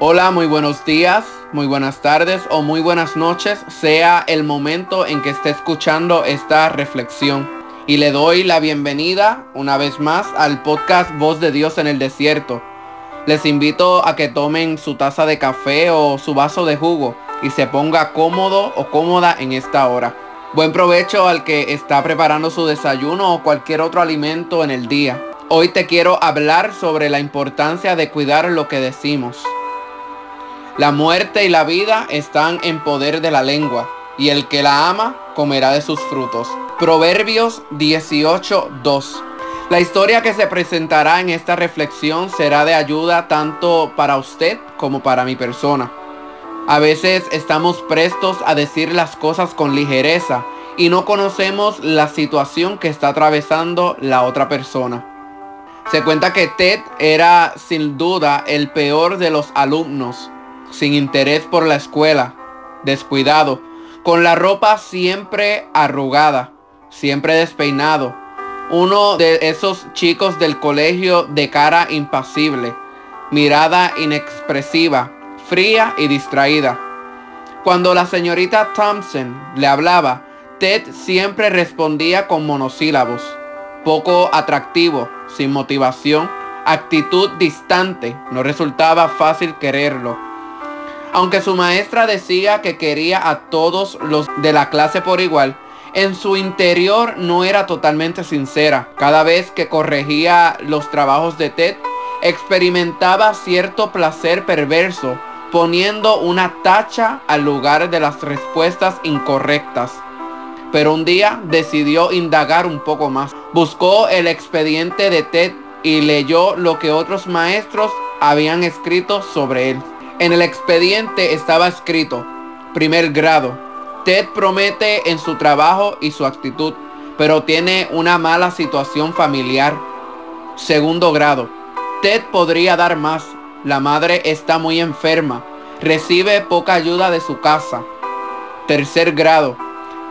Hola, muy buenos días, muy buenas tardes o muy buenas noches, sea el momento en que esté escuchando esta reflexión. Y le doy la bienvenida una vez más al podcast Voz de Dios en el Desierto. Les invito a que tomen su taza de café o su vaso de jugo y se ponga cómodo o cómoda en esta hora. Buen provecho al que está preparando su desayuno o cualquier otro alimento en el día. Hoy te quiero hablar sobre la importancia de cuidar lo que decimos. La muerte y la vida están en poder de la lengua, y el que la ama comerá de sus frutos. Proverbios 18:2. La historia que se presentará en esta reflexión será de ayuda tanto para usted como para mi persona. A veces estamos prestos a decir las cosas con ligereza y no conocemos la situación que está atravesando la otra persona. Se cuenta que Ted era sin duda el peor de los alumnos sin interés por la escuela, descuidado, con la ropa siempre arrugada, siempre despeinado. Uno de esos chicos del colegio de cara impasible, mirada inexpresiva, fría y distraída. Cuando la señorita Thompson le hablaba, Ted siempre respondía con monosílabos, poco atractivo, sin motivación, actitud distante, no resultaba fácil quererlo. Aunque su maestra decía que quería a todos los de la clase por igual, en su interior no era totalmente sincera. Cada vez que corregía los trabajos de Ted, experimentaba cierto placer perverso, poniendo una tacha al lugar de las respuestas incorrectas. Pero un día decidió indagar un poco más. Buscó el expediente de Ted y leyó lo que otros maestros habían escrito sobre él. En el expediente estaba escrito, primer grado, Ted promete en su trabajo y su actitud, pero tiene una mala situación familiar. Segundo grado, Ted podría dar más, la madre está muy enferma, recibe poca ayuda de su casa. Tercer grado,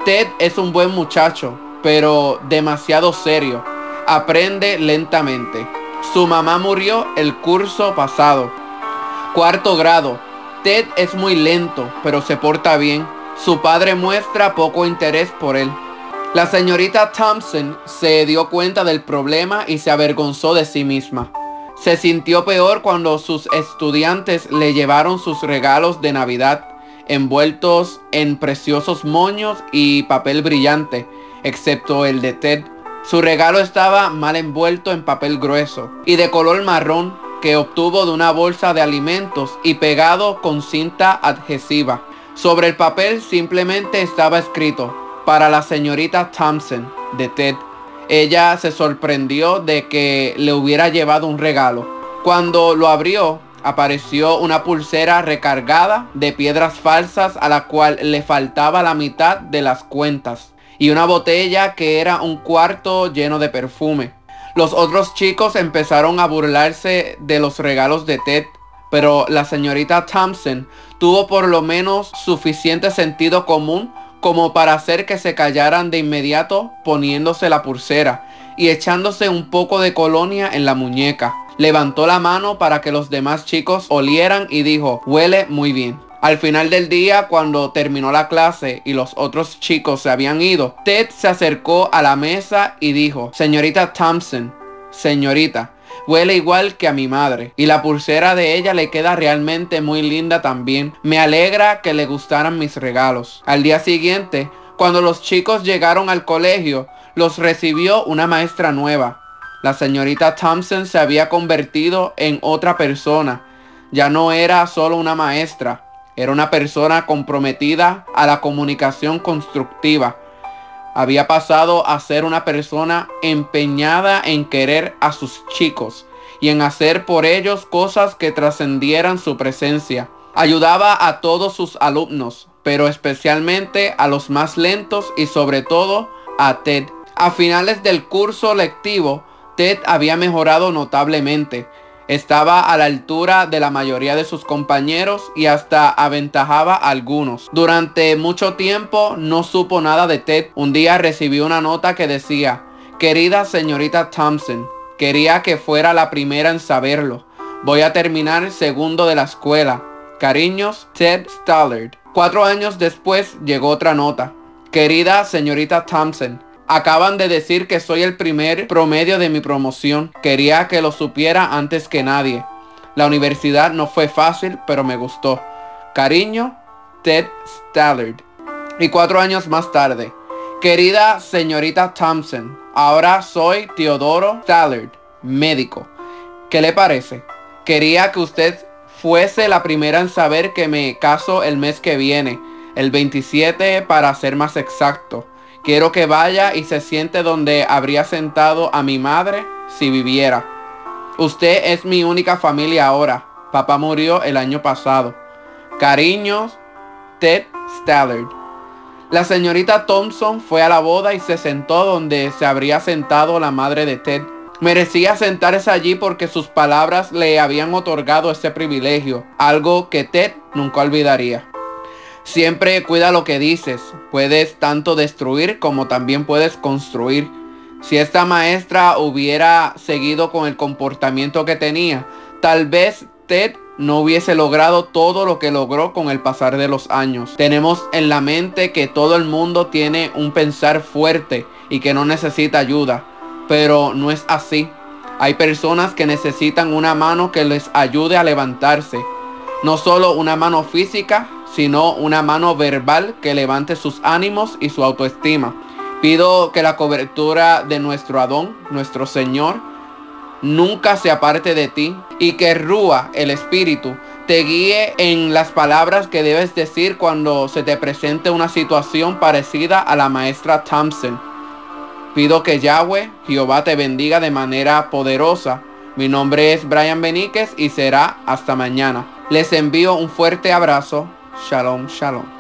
Ted es un buen muchacho, pero demasiado serio, aprende lentamente. Su mamá murió el curso pasado Cuarto grado. Ted es muy lento, pero se porta bien. Su padre muestra poco interés por él. La señorita Thompson se dio cuenta del problema y se avergonzó de sí misma. Se sintió peor cuando sus estudiantes le llevaron sus regalos de Navidad envueltos en preciosos moños y papel brillante, excepto el de Ted. Su regalo estaba mal envuelto en papel grueso y de color marrón que obtuvo de una bolsa de alimentos y pegado con cinta adhesiva. Sobre el papel simplemente estaba escrito para la señorita Thompson de Ted. Ella se sorprendió de que le hubiera llevado un regalo. Cuando lo abrió, apareció una pulsera recargada de piedras falsas a la cual le faltaba la mitad de las cuentas y una botella que era un cuarto lleno de perfume. Los otros chicos empezaron a burlarse de los regalos de Ted, pero la señorita Thompson tuvo por lo menos suficiente sentido común como para hacer que se callaran de inmediato poniéndose la pulsera y echándose un poco de colonia en la muñeca. Levantó la mano para que los demás chicos olieran y dijo, huele muy bien. Al final del día, cuando terminó la clase y los otros chicos se habían ido, Ted se acercó a la mesa y dijo, señorita Thompson, señorita, huele igual que a mi madre y la pulsera de ella le queda realmente muy linda también. Me alegra que le gustaran mis regalos. Al día siguiente, cuando los chicos llegaron al colegio, los recibió una maestra nueva. La señorita Thompson se había convertido en otra persona. Ya no era solo una maestra, era una persona comprometida a la comunicación constructiva. Había pasado a ser una persona empeñada en querer a sus chicos y en hacer por ellos cosas que trascendieran su presencia. Ayudaba a todos sus alumnos, pero especialmente a los más lentos y sobre todo a Ted. A finales del curso lectivo, Ted había mejorado notablemente estaba a la altura de la mayoría de sus compañeros y hasta aventajaba a algunos. Durante mucho tiempo no supo nada de Ted. Un día recibió una nota que decía, querida señorita Thompson, quería que fuera la primera en saberlo. Voy a terminar segundo de la escuela. Cariños, Ted Stallard. Cuatro años después llegó otra nota. Querida señorita Thompson, acaban de decir que soy el primer promedio de mi promoción. Quería que lo supiera antes que nadie. La universidad no fue fácil, pero me gustó. Cariño, Ted Stallard. Y cuatro años más tarde. Querida señorita Thompson, ahora soy Teodoro Stallard, médico. ¿Qué le parece? Quería que usted fuese la primera en saber que me caso el mes que viene, el 27 para ser más exacto. Quiero que vaya y se siente donde habría sentado a mi madre si viviera. Usted es mi única familia ahora. Papá murió el año pasado. Cariños, Ted Stallard. La señorita Thompson fue a la boda y se sentó donde se habría sentado la madre de Ted. Merecía sentarse allí porque sus palabras le habían otorgado ese privilegio, algo que Ted nunca olvidaría. Siempre cuida lo que dices, puedes tanto destruir como también puedes construir. Si esta maestra hubiera seguido con el comportamiento que tenía, tal vez Ted no hubiese logrado todo lo que logró con el pasar de los años. Tenemos en la mente que todo el mundo tiene un pensar fuerte y que no necesita ayuda pero no es así. Hay personas que necesitan una mano que les ayude a levantarse. No solo una mano física, sino una mano verbal que levante sus ánimos y su autoestima. Pido que la cobertura de nuestro Adón, nuestro Señor, nunca se aparte de ti y que Rúa, el Espíritu, te guíe en las palabras que debes decir cuando se te presente una situación parecida a la maestra Thompson. Pido que Yahweh, Jehová te bendiga de manera poderosa. Mi nombre es Brian Beníquez y será hasta mañana. Les envío un fuerte abrazo. Shalom, shalom.